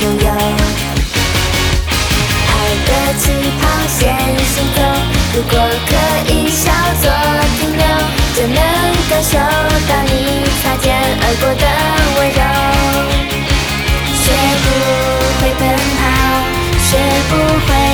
拥有爱的起跑线，心空。如果可以稍作停留，就能感受到你擦肩而过的温柔。学不会奔跑，学不会。